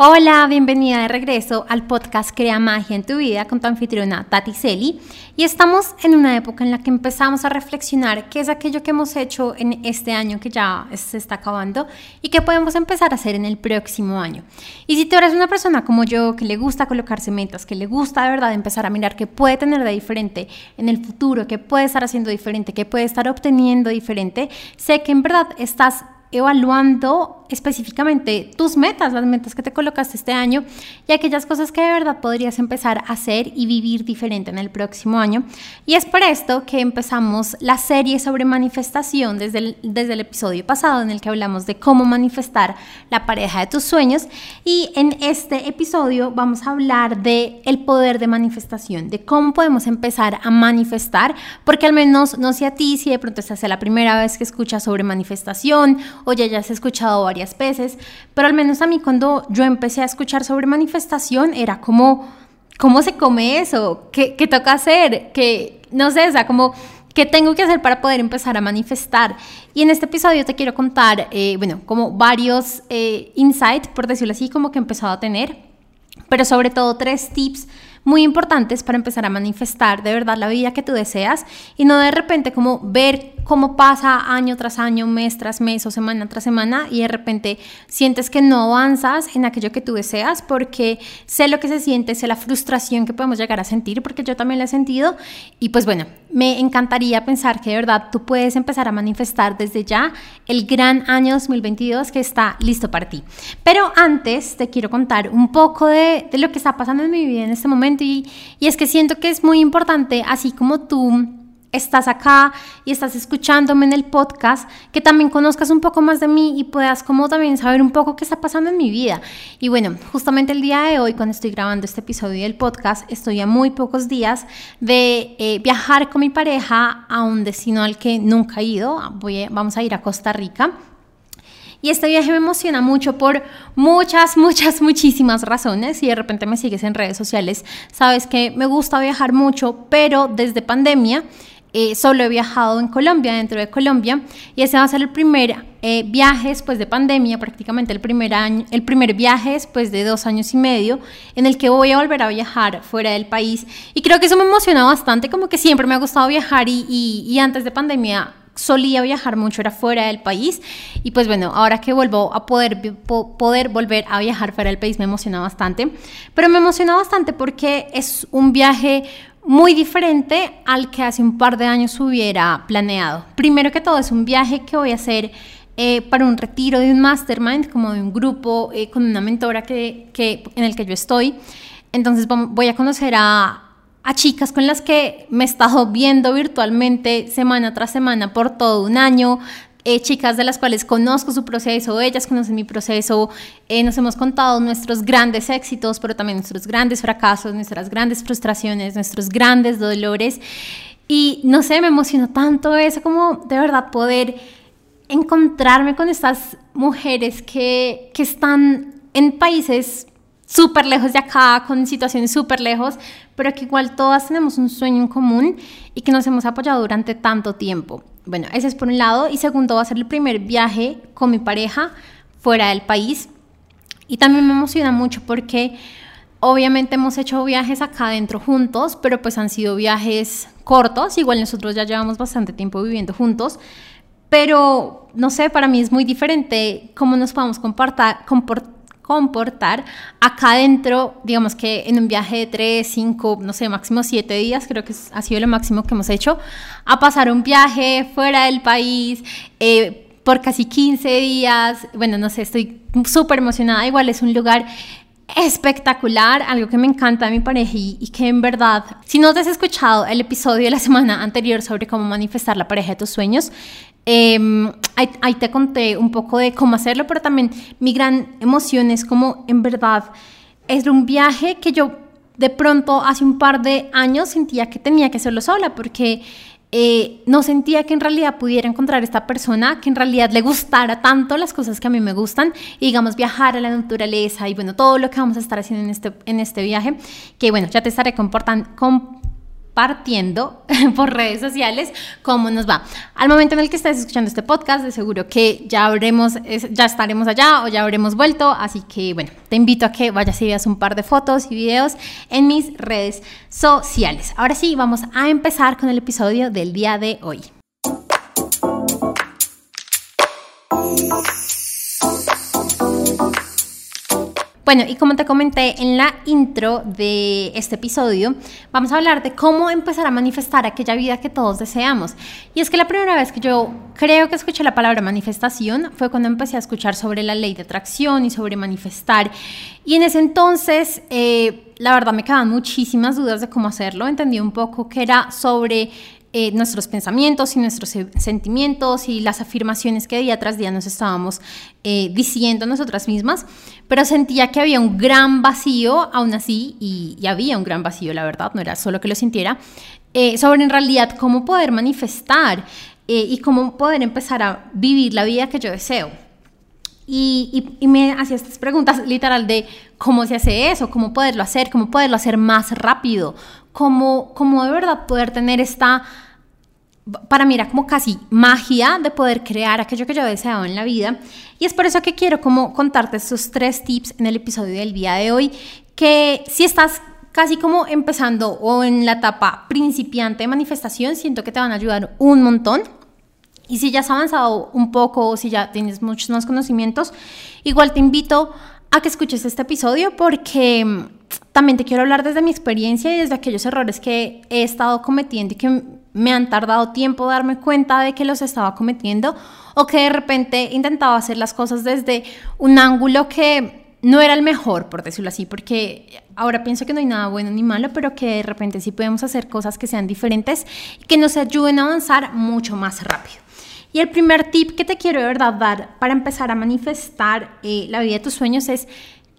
Hola, bienvenida de regreso al podcast Crea Magia en tu vida con tu anfitriona Tati Celi. Y estamos en una época en la que empezamos a reflexionar qué es aquello que hemos hecho en este año que ya se está acabando y qué podemos empezar a hacer en el próximo año. Y si tú eres una persona como yo que le gusta colocarse metas, que le gusta de verdad empezar a mirar qué puede tener de diferente en el futuro, qué puede estar haciendo diferente, qué puede estar obteniendo diferente, sé que en verdad estás evaluando específicamente tus metas, las metas que te colocaste este año y aquellas cosas que de verdad podrías empezar a hacer y vivir diferente en el próximo año. Y es por esto que empezamos la serie sobre manifestación desde el, desde el episodio pasado en el que hablamos de cómo manifestar la pareja de tus sueños y en este episodio vamos a hablar de el poder de manifestación, de cómo podemos empezar a manifestar, porque al menos no sé a ti si de pronto esta es la primera vez que escuchas sobre manifestación o ya has escuchado varias veces, pero al menos a mí cuando yo empecé a escuchar sobre manifestación era como, ¿cómo se come eso? ¿Qué, qué toca hacer? que no sé, o sea, como... ¿Qué tengo que hacer para poder empezar a manifestar? Y en este episodio te quiero contar, eh, bueno, como varios eh, insights, por decirlo así, como que he empezado a tener, pero sobre todo tres tips muy importantes para empezar a manifestar de verdad la vida que tú deseas y no de repente como ver cómo pasa año tras año, mes tras mes o semana tras semana y de repente sientes que no avanzas en aquello que tú deseas porque sé lo que se siente, sé la frustración que podemos llegar a sentir porque yo también la he sentido y pues bueno, me encantaría pensar que de verdad tú puedes empezar a manifestar desde ya el gran año 2022 que está listo para ti. Pero antes te quiero contar un poco de, lo que está pasando en mi vida en este momento y es que siento que es muy importante, así como tú estás acá y estás escuchándome en el podcast, que también conozcas un poco más de mí y puedas como también saber un poco qué está pasando en mi vida. Y bueno, justamente el día de hoy, cuando estoy grabando este episodio del podcast, estoy a muy pocos días de eh, viajar con mi pareja a un destino al que nunca he ido. Voy vamos a ir a Costa Rica. Y este viaje me emociona mucho por muchas, muchas, muchísimas razones. Y de repente me sigues en redes sociales, sabes que me gusta viajar mucho, pero desde pandemia eh, solo he viajado en Colombia, dentro de Colombia, y ese va a ser el primer eh, viaje después de pandemia, prácticamente el primer, año, el primer viaje después de dos años y medio, en el que voy a volver a viajar fuera del país. Y creo que eso me emociona bastante, como que siempre me ha gustado viajar y, y antes de pandemia solía viajar mucho, era fuera del país. Y pues bueno, ahora que vuelvo a poder, poder volver a viajar fuera del país me emociona bastante. Pero me emociona bastante porque es un viaje muy diferente al que hace un par de años hubiera planeado. Primero que todo, es un viaje que voy a hacer eh, para un retiro de un mastermind, como de un grupo eh, con una mentora que, que, en el que yo estoy. Entonces voy a conocer a, a chicas con las que me he estado viendo virtualmente semana tras semana por todo un año, eh, chicas de las cuales conozco su proceso, ellas conocen mi proceso, eh, nos hemos contado nuestros grandes éxitos, pero también nuestros grandes fracasos, nuestras grandes frustraciones, nuestros grandes dolores. Y no sé, me emocionó tanto eso como de verdad poder encontrarme con estas mujeres que, que están en países súper lejos de acá, con situaciones súper lejos, pero que igual todas tenemos un sueño en común y que nos hemos apoyado durante tanto tiempo. Bueno, ese es por un lado. Y segundo, va a ser el primer viaje con mi pareja fuera del país. Y también me emociona mucho porque obviamente hemos hecho viajes acá adentro juntos, pero pues han sido viajes cortos. Igual nosotros ya llevamos bastante tiempo viviendo juntos. Pero no sé, para mí es muy diferente cómo nos podemos comportar, comportar comportar acá adentro, digamos que en un viaje de 3, 5, no sé, máximo 7 días, creo que ha sido lo máximo que hemos hecho, a pasar un viaje fuera del país. Eh, por casi 15 días, bueno, no sé, estoy súper emocionada, igual es un lugar espectacular, algo que me encanta de mi pareja y, y, que en verdad, si no te has escuchado el episodio de la semana anterior sobre cómo manifestar la pareja de tus sueños, Em, ahí, te conté un poco de cómo hacerlo, pero también mi gran emoción es como en verdad es un viaje que yo de pronto hace un par de años sentía que tenía que hacerlo sola porque eh, no sentía que en realidad pudiera encontrar esta persona que en realidad le gustara tanto las cosas que a mí me gustan y digamos viajar a la naturaleza y bueno todo lo que vamos a estar haciendo en este, en este viaje que bueno ya te estaré comportando compartiendo por redes sociales cómo nos va. Al momento en el que estés escuchando este podcast, de seguro que ya habremos, ya estaremos allá o ya habremos vuelto, así que bueno, te invito a que vayas y veas un par de fotos y videos en mis redes sociales. Ahora sí, vamos a empezar con el episodio del día de hoy. Bueno, y como te comenté en la intro de este episodio, vamos a hablar de cómo empezar a manifestar aquella vida que todos deseamos. Y es que la primera vez que yo creo que escuché la palabra manifestación fue cuando empecé a escuchar sobre la ley de atracción y sobre manifestar. Y en ese entonces, eh, la verdad me quedaban muchísimas dudas de cómo hacerlo. Entendí un poco que era sobre eh, nuestros pensamientos y nuestros sentimientos y las afirmaciones que día tras día nos estábamos eh, diciendo nosotras mismas, pero sentía que había un gran vacío, aún así, y, había un gran vacío, la verdad, no era solo que lo sintiera, eh, sobre en realidad cómo poder manifestar y cómo poder empezar a vivir la vida que yo deseo. Y, y, me hacía estas preguntas literal de cómo se hace eso, cómo poderlo hacer, cómo poderlo hacer más rápido, cómo, cómo de verdad poder tener esta, para mí era como casi magia de poder crear aquello que yo deseaba en la vida. Y es por eso que quiero como contarte estos tres tips en el episodio del día de hoy, que si estás casi como empezando o en la etapa principiante de manifestación, siento que te van a ayudar un montón. Y si ya has avanzado un poco o si ya tienes muchos más conocimientos, igual te invito a que escuches este episodio porque también te quiero hablar desde mi experiencia y desde aquellos errores que he estado cometiendo y que me han tardado tiempo darme cuenta de que los estaba cometiendo o que de repente intentaba hacer las cosas desde un ángulo que no era el mejor, por decirlo así, porque ahora pienso que no hay nada bueno ni malo, pero que de repente sí podemos hacer cosas que sean diferentes y que nos ayuden a avanzar mucho más rápido. Y el primer tip que te quiero de verdad dar para empezar a manifestar eh, la vida de tus sueños es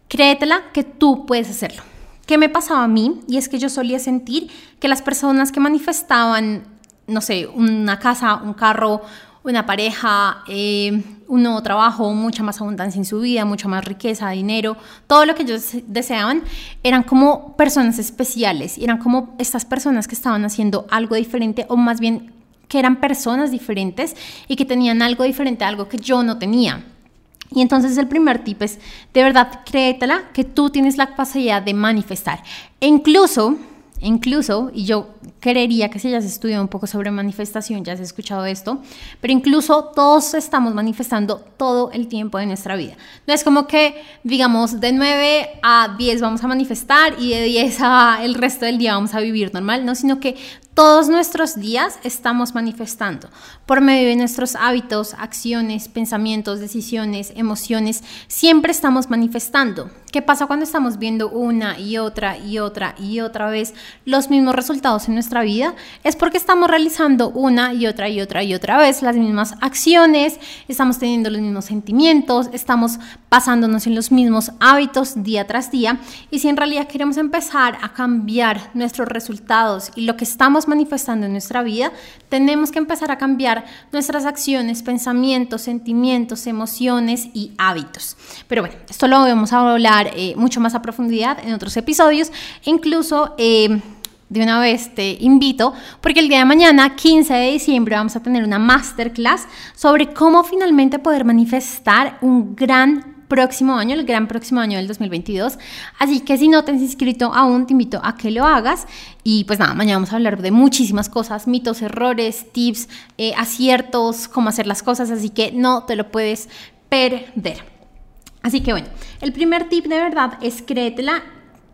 créetela que tú puedes hacerlo. ¿Qué me pasaba a mí? Y es que yo solía sentir que las personas que manifestaban, no sé, una casa, un carro, una pareja, eh, un nuevo trabajo, mucha más abundancia en su vida, mucha más riqueza, dinero, todo lo que ellos deseaban, eran como personas especiales, eran como estas personas que estaban haciendo algo diferente o más bien que eran personas diferentes y que tenían algo diferente, algo que yo no tenía. Y entonces el primer tip es, de verdad, créetela que tú tienes la capacidad de manifestar. E incluso, incluso, y yo creería que si ya has estudiado un poco sobre manifestación, ya has escuchado esto, pero incluso todos estamos manifestando todo el tiempo de nuestra vida. No es como que, digamos, de 9 a 10 vamos a manifestar y de 10 a el resto del día vamos a vivir normal, no, sino que todos nuestros días estamos manifestando por medio de nuestros hábitos, acciones, pensamientos, decisiones, emociones. Siempre estamos manifestando. ¿Qué pasa cuando estamos viendo una y otra y otra y otra vez los mismos resultados en nuestra vida? Es porque estamos realizando una y otra y otra y otra vez las mismas acciones, estamos teniendo los mismos sentimientos, estamos basándonos en los mismos hábitos día tras día. Y si en realidad queremos empezar a cambiar nuestros resultados y lo que estamos manifestando en nuestra vida, tenemos que empezar a cambiar nuestras acciones, pensamientos, sentimientos, emociones y hábitos. Pero bueno, esto lo vamos a hablar eh, mucho más a profundidad en otros episodios incluso... Eh, de una vez te invito porque el día de mañana, 15 de diciembre, vamos a tener una masterclass sobre cómo finalmente poder manifestar un gran próximo año, el gran próximo año del 2022. Así que si no te has inscrito aún, te invito a que lo hagas. Y pues nada, mañana vamos a hablar de muchísimas cosas, mitos, errores, tips, eh, aciertos, cómo hacer las cosas. Así que no te lo puedes perder. Así que bueno, el primer tip de verdad es créetela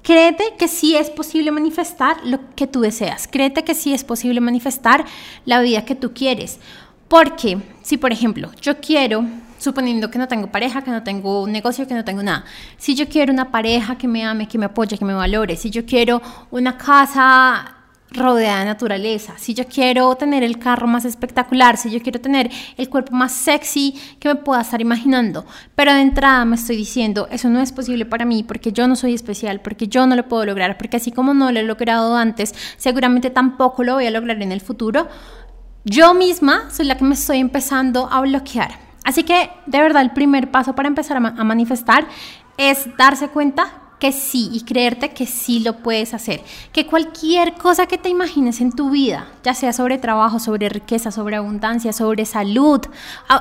Créete que sí es posible manifestar lo que tú deseas. Créete que sí es posible manifestar la vida que tú quieres. Porque si, por ejemplo, yo quiero suponiendo que no tengo pareja, que no tengo un negocio, que no tengo nada. Si yo quiero una pareja que me ame, que me apoye, que me valore, si yo quiero una casa rodeada de naturaleza, si yo quiero tener el carro más espectacular, si yo quiero tener el cuerpo más sexy que me pueda estar imaginando, pero de entrada me estoy diciendo, eso no es posible para mí porque yo no soy especial, porque yo no lo puedo lograr, porque así como no lo he logrado antes, seguramente tampoco lo voy a lograr en el futuro. Yo misma soy la que me estoy empezando a bloquear. Así que de verdad el primer paso para empezar a, manifestar es darse cuenta que sí y creerte que sí lo puedes hacer. Que cualquier cosa que te imagines en tu vida, ya sea sobre trabajo, sobre riqueza, sobre abundancia, sobre salud,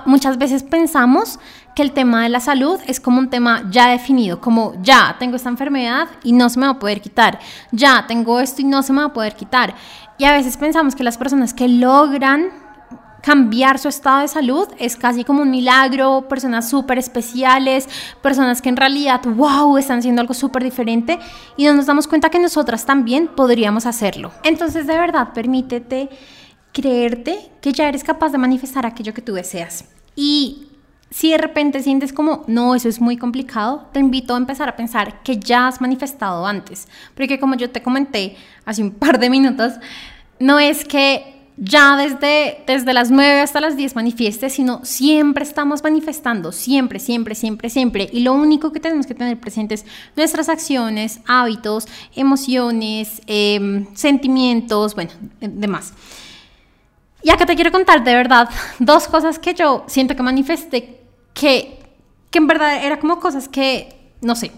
muchas veces pensamos que el tema de la salud es como un tema ya definido, como ya tengo esta enfermedad y no se me va a poder quitar, ya tengo esto y no se me va a poder quitar. Y a veces pensamos que las personas que logran cambiar su estado de salud es casi como un milagro, personas súper especiales, personas que en realidad, wow, están haciendo algo súper diferente y no nos damos cuenta que nosotras también podríamos hacerlo. Entonces, de verdad, permítete creerte que ya eres capaz de manifestar aquello que tú deseas. Y si de repente sientes como, no, eso es muy complicado, te invito a empezar a pensar que ya has manifestado antes. Porque como yo te comenté hace un par de minutos, no es que ya desde, desde las 9 hasta las 10 manifieste, sino siempre estamos manifestando, siempre, siempre, siempre, siempre. Y lo único que tenemos que tener presentes nuestras acciones, hábitos, emociones, em, sentimientos, bueno, demás. Y acá te quiero contar de verdad dos cosas que yo siento que manifesté que, que en verdad eran como cosas que, no sé,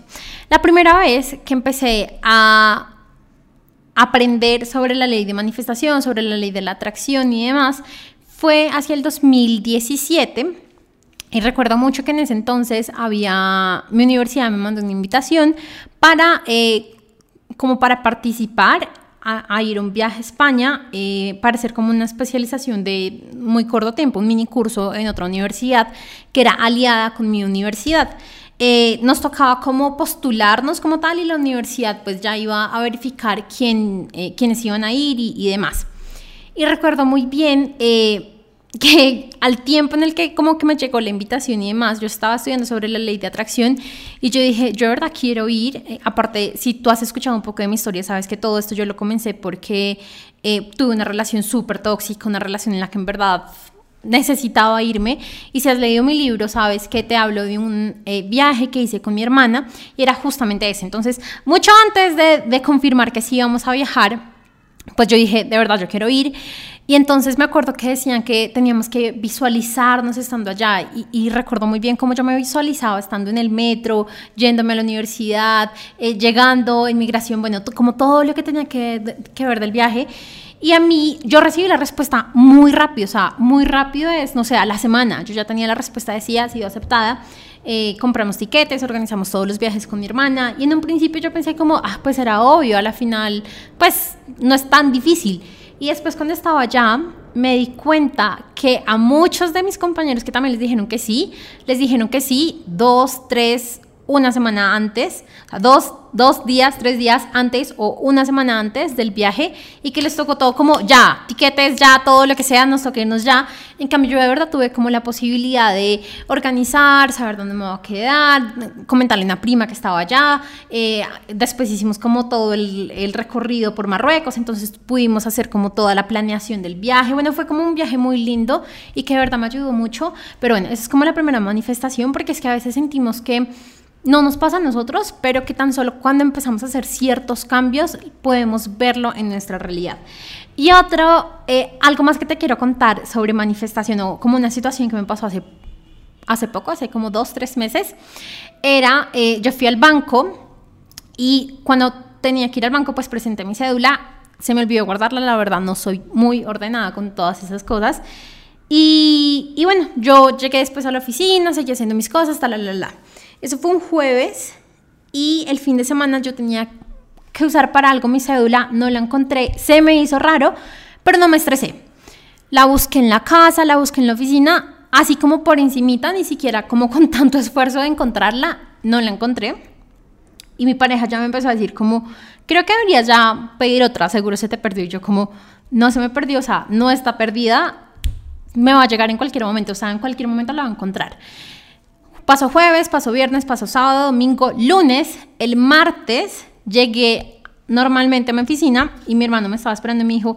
la primera vez que empecé a aprender sobre la ley de manifestación, sobre la ley de la atracción y demás, fue hacia el 2017. Y recuerdo mucho que en ese entonces había, mi universidad me mandó una invitación para, eh, como para participar a, ir a un viaje a España eh, para hacer como una especialización de muy corto tiempo, un mini curso en otra universidad que era aliada con mi universidad. Eh, nos tocaba como postularnos como tal y la universidad pues ya iba a verificar quién, eh, quiénes iban a ir y, demás. Y recuerdo muy bien eh, que al tiempo en el que como que me llegó la invitación y demás, yo estaba estudiando sobre la ley de atracción y yo dije, yo de verdad quiero ir. aparte, si tú has escuchado un poco de mi historia, sabes que todo esto yo lo comencé porque tuve una relación súper tóxica, una relación en la que en verdad necesitaba irme y si has leído mi libro sabes que te hablo de un eh, viaje que hice con mi hermana y era justamente ese. Entonces, mucho antes de, confirmar que sí íbamos a viajar, pues yo dije, de verdad, yo quiero ir. Y entonces me acuerdo que decían que teníamos que visualizarnos estando allá y, recuerdo muy bien cómo yo me visualizaba estando en el metro, yéndome a la universidad, eh, llegando, inmigración, bueno, como todo lo que tenía que ver del viaje. Y a mí, yo recibí la respuesta muy rápido, o sea, muy rápido es, no sé, a la semana. Yo ya tenía la respuesta, decía, ha sido aceptada. Eh, compramos tiquetes, organizamos todos los viajes con mi hermana. Y en un principio yo pensé como, ah, pues era obvio, a la final, pues no es tan difícil. Y después cuando estaba allá, me di cuenta que a muchos de mis compañeros que también les dijeron que sí, les dijeron que sí dos, tres, una semana antes, o sea, dos, dos días, tres días antes o una semana antes del viaje y que les tocó todo como ya, tiquetes ya, todo lo que sea, nos toquenos ya. En cambio yo de verdad tuve como la posibilidad de organizar, saber dónde me voy a quedar, comentarle a una prima que estaba allá, eh, después hicimos como todo el, el recorrido por Marruecos, entonces pudimos hacer como toda la planeación del viaje. Bueno, fue como un viaje muy lindo y que de verdad me ayudó mucho, pero bueno, esa es como la primera manifestación porque es que a veces sentimos que no nos pasa a nosotros, pero que tan solo cuando empezamos a hacer ciertos cambios podemos verlo en nuestra realidad. Y otro, eh, algo más que te quiero contar sobre manifestación o como una situación que me pasó hace, hace poco, hace como dos, tres meses, era, eh, yo fui al banco y cuando tenía que ir al banco, pues presenté mi cédula, se me olvidó guardarla, la verdad no soy muy ordenada con todas esas cosas. Y, y bueno, yo llegué después a la oficina, seguí haciendo mis cosas, tal, la, la. Eso fue un jueves y el fin de semana yo tenía que usar para algo mi cédula, no la encontré, se me hizo raro, pero no me estresé. La busqué en la casa, la busqué en la oficina, así como por encimita, ni siquiera como con tanto esfuerzo de encontrarla, no la encontré. Y mi pareja ya me empezó a decir como, creo que deberías ya pedir otra, seguro se te perdió. Y yo como, no se me perdió, o sea, no está perdida, me va a llegar en cualquier momento, o sea, en cualquier momento la va a encontrar. Pasó jueves, pasó viernes, pasó sábado, domingo, lunes, el martes llegué normalmente a mi oficina y mi hermano me estaba esperando y me dijo,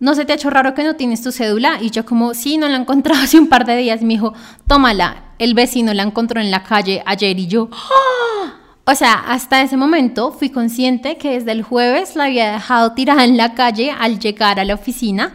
¿no se te ha hecho raro que no tienes tu cédula? Y yo como, sí, no la he encontrado hace un par de días. Y me dijo, tómala, el vecino la encontró en la calle ayer y yo... ¡Ah! O sea, hasta ese momento fui consciente que desde el jueves la había dejado tirada en la calle al llegar a la oficina,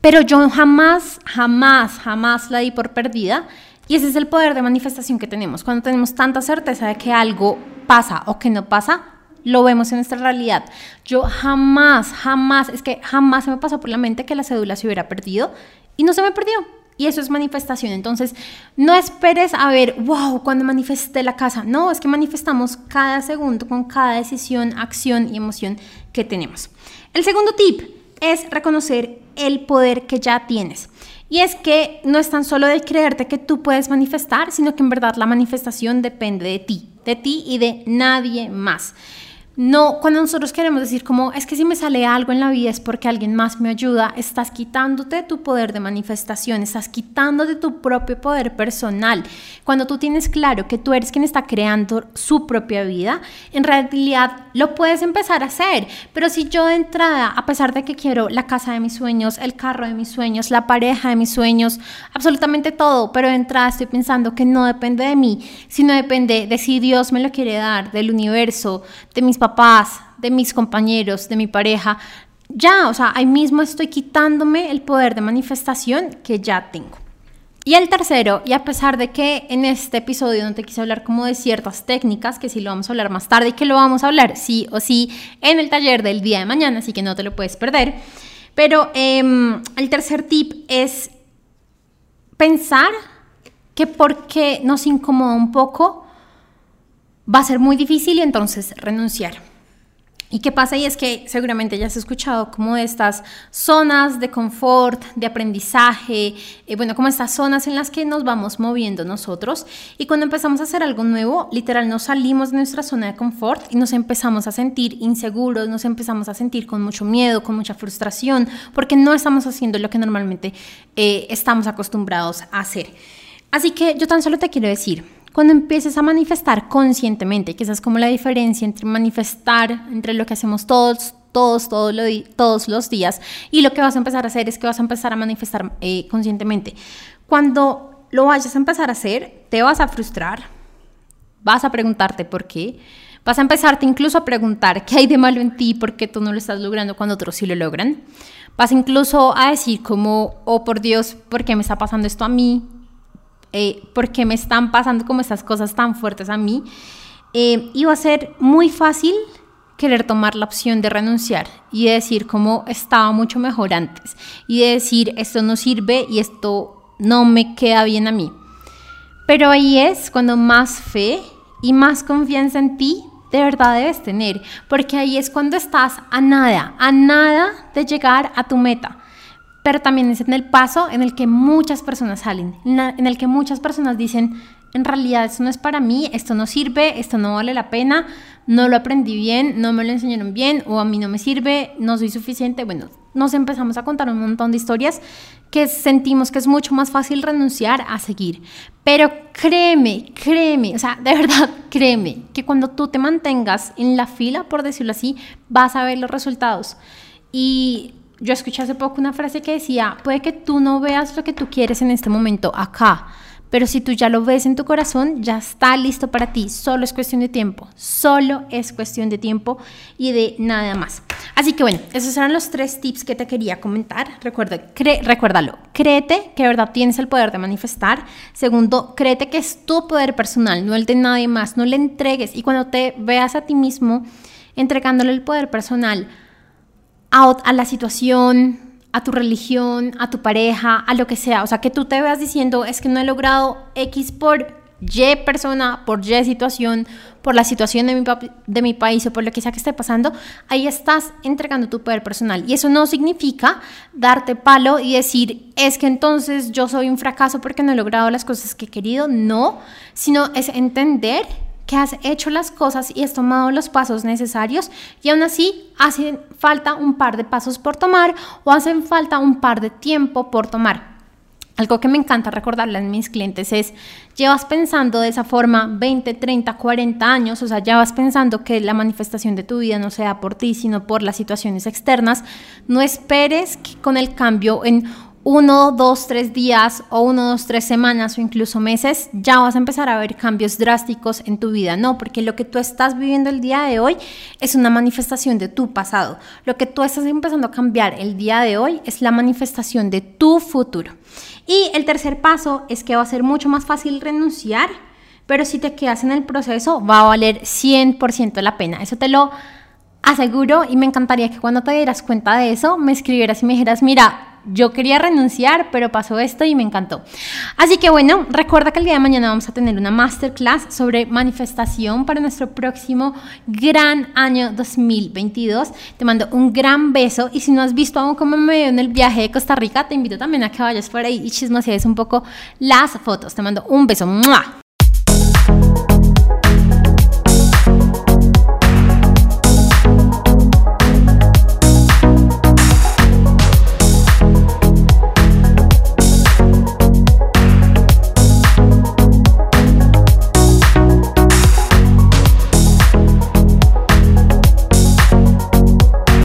pero yo jamás, jamás, jamás la di por perdida Y ese es el poder de manifestación que tenemos. Cuando tenemos tanta certeza de que algo pasa o que no pasa, lo vemos en nuestra realidad. Yo jamás, jamás, es que jamás se me pasó por la mente que la cédula se hubiera perdido y no se me perdió. Y eso es manifestación. Entonces, no esperes a ver, wow, cuando manifesté la casa. No, es que manifestamos cada segundo con cada decisión, acción y emoción que tenemos. El segundo tip es reconocer el poder que ya tienes. Y es que no es tan solo de creerte que tú puedes manifestar, sino que en verdad la manifestación depende de ti, de ti y de nadie más. No, cuando nosotros queremos decir como es que si me sale algo en la vida es porque alguien más me ayuda, estás quitándote tu poder de manifestación, estás quitándote tu propio poder personal. Cuando tú tienes claro que tú eres quien está creando su propia vida, en realidad lo puedes empezar a hacer. Pero si yo de entrada, a pesar de que quiero la casa de mis sueños, el carro de mis sueños, la pareja de mis sueños, absolutamente todo, pero de entrada estoy pensando que no depende de mí, sino depende de si Dios me lo quiere dar, del universo, de mis papás, de mis compañeros, de mi pareja, ya, o sea, ahí mismo estoy quitándome el poder de manifestación que ya tengo. Y el tercero, y a pesar de que en este episodio no te quise hablar como de ciertas técnicas, que sí lo vamos a hablar más tarde y que lo vamos a hablar sí o sí en el taller del día de mañana, así que no te lo puedes perder. Pero em, el tercer tip es pensar que porque nos incomoda un poco, va a ser muy difícil y entonces renunciar. ¿Y qué pasa? Y es que seguramente ya has escuchado como estas zonas de confort, de aprendizaje, eh, bueno, como estas zonas en las que nos vamos moviendo nosotros. Y cuando empezamos a hacer algo nuevo, literal nos salimos de nuestra zona de confort y nos empezamos a sentir inseguros, nos empezamos a sentir con mucho miedo, con mucha frustración, porque no estamos haciendo lo que normalmente eh, estamos acostumbrados a hacer. Así que yo tan solo te quiero decir, cuando empieces a manifestar conscientemente, que esa es como la diferencia entre manifestar, entre lo que hacemos todos, todos, todos, todos los días, y lo que vas a empezar a hacer es que vas a empezar a manifestar eh, conscientemente. Cuando lo vayas a empezar a hacer, te vas a frustrar, vas a preguntarte por qué, vas a empezarte incluso a preguntar qué hay de malo en ti, por qué tú no lo estás logrando cuando otros sí lo logran. Vas incluso a decir como, oh por Dios, ¿por qué me está pasando esto a mí? Eh, por qué me están pasando como estas cosas tan fuertes a mí, eh, iba a ser muy fácil querer tomar la opción de renunciar y de decir como estaba mucho mejor antes y de decir esto no sirve y esto no me queda bien a mí. Pero ahí es cuando más fe y más confianza en ti de verdad debes tener, porque ahí es cuando estás a nada, a nada de llegar a tu meta pero también es en el paso en el que muchas personas salen, en el que muchas personas dicen, en realidad esto no es para mí, esto no sirve, esto no vale la pena, no lo aprendí bien, no me lo enseñaron bien o a mí no me sirve, no soy suficiente. Bueno, nos empezamos a contar un montón de historias que sentimos que es mucho más fácil renunciar a seguir. Pero créeme, créeme, o sea, de verdad, créeme, que cuando tú te mantengas en la fila, por decirlo así, vas a ver los resultados. Y yo escuché hace poco una frase que decía, puede que tú no veas lo que tú quieres en este momento acá, pero si tú ya lo ves en tu corazón, ya está listo para ti. Solo es cuestión de tiempo. Solo es cuestión de tiempo y de nada más. Así que bueno, esos eran los tres tips que te quería comentar. Recuerda, recuérdalo. Créete que de verdad tienes el poder de manifestar. Segundo, créete que es tu poder personal, no el de nadie más. No le entregues. Y cuando te veas a ti mismo entregándole el poder personal, a, la situación, a tu religión, a tu pareja, a lo que sea. O sea, que tú te veas diciendo, es que no he logrado X por Y persona, por Y situación, por la situación de mi, de mi país o por lo que sea que esté pasando, ahí estás entregando tu poder personal. Y eso no significa darte palo y decir, es que entonces yo soy un fracaso porque no he logrado las cosas que he querido. No, sino es entender que has hecho las cosas y has tomado los pasos necesarios y aún así hacen falta un par de pasos por tomar o hacen falta un par de tiempo por tomar. Algo que me encanta recordarle a mis clientes es, llevas pensando de esa forma 20, 30, 40 años, o sea, ya vas pensando que la manifestación de tu vida no sea por ti, sino por las situaciones externas, no esperes que con el cambio en uno, dos, tres días o uno, dos, tres semanas o incluso meses, ya vas a empezar a ver cambios drásticos en tu vida. No, porque lo que tú estás viviendo el día de hoy es una manifestación de tu pasado. Lo que tú estás empezando a cambiar el día de hoy es la manifestación de tu futuro. Y el tercer paso es que va a ser mucho más fácil renunciar, pero si te quedas en el proceso va a valer 100% la pena. Eso te lo aseguro y me encantaría que cuando te dieras cuenta de eso me escribieras y me dijeras, mira, yo quería renunciar, pero pasó esto y me encantó. Así que bueno, recuerda que el día de mañana vamos a tener una masterclass sobre manifestación para nuestro próximo gran año 2022. Te mando un gran beso y si no has visto aún cómo me veo en el viaje de Costa Rica, te invito también a que vayas por ahí y chismosees un poco las fotos. Te mando un beso.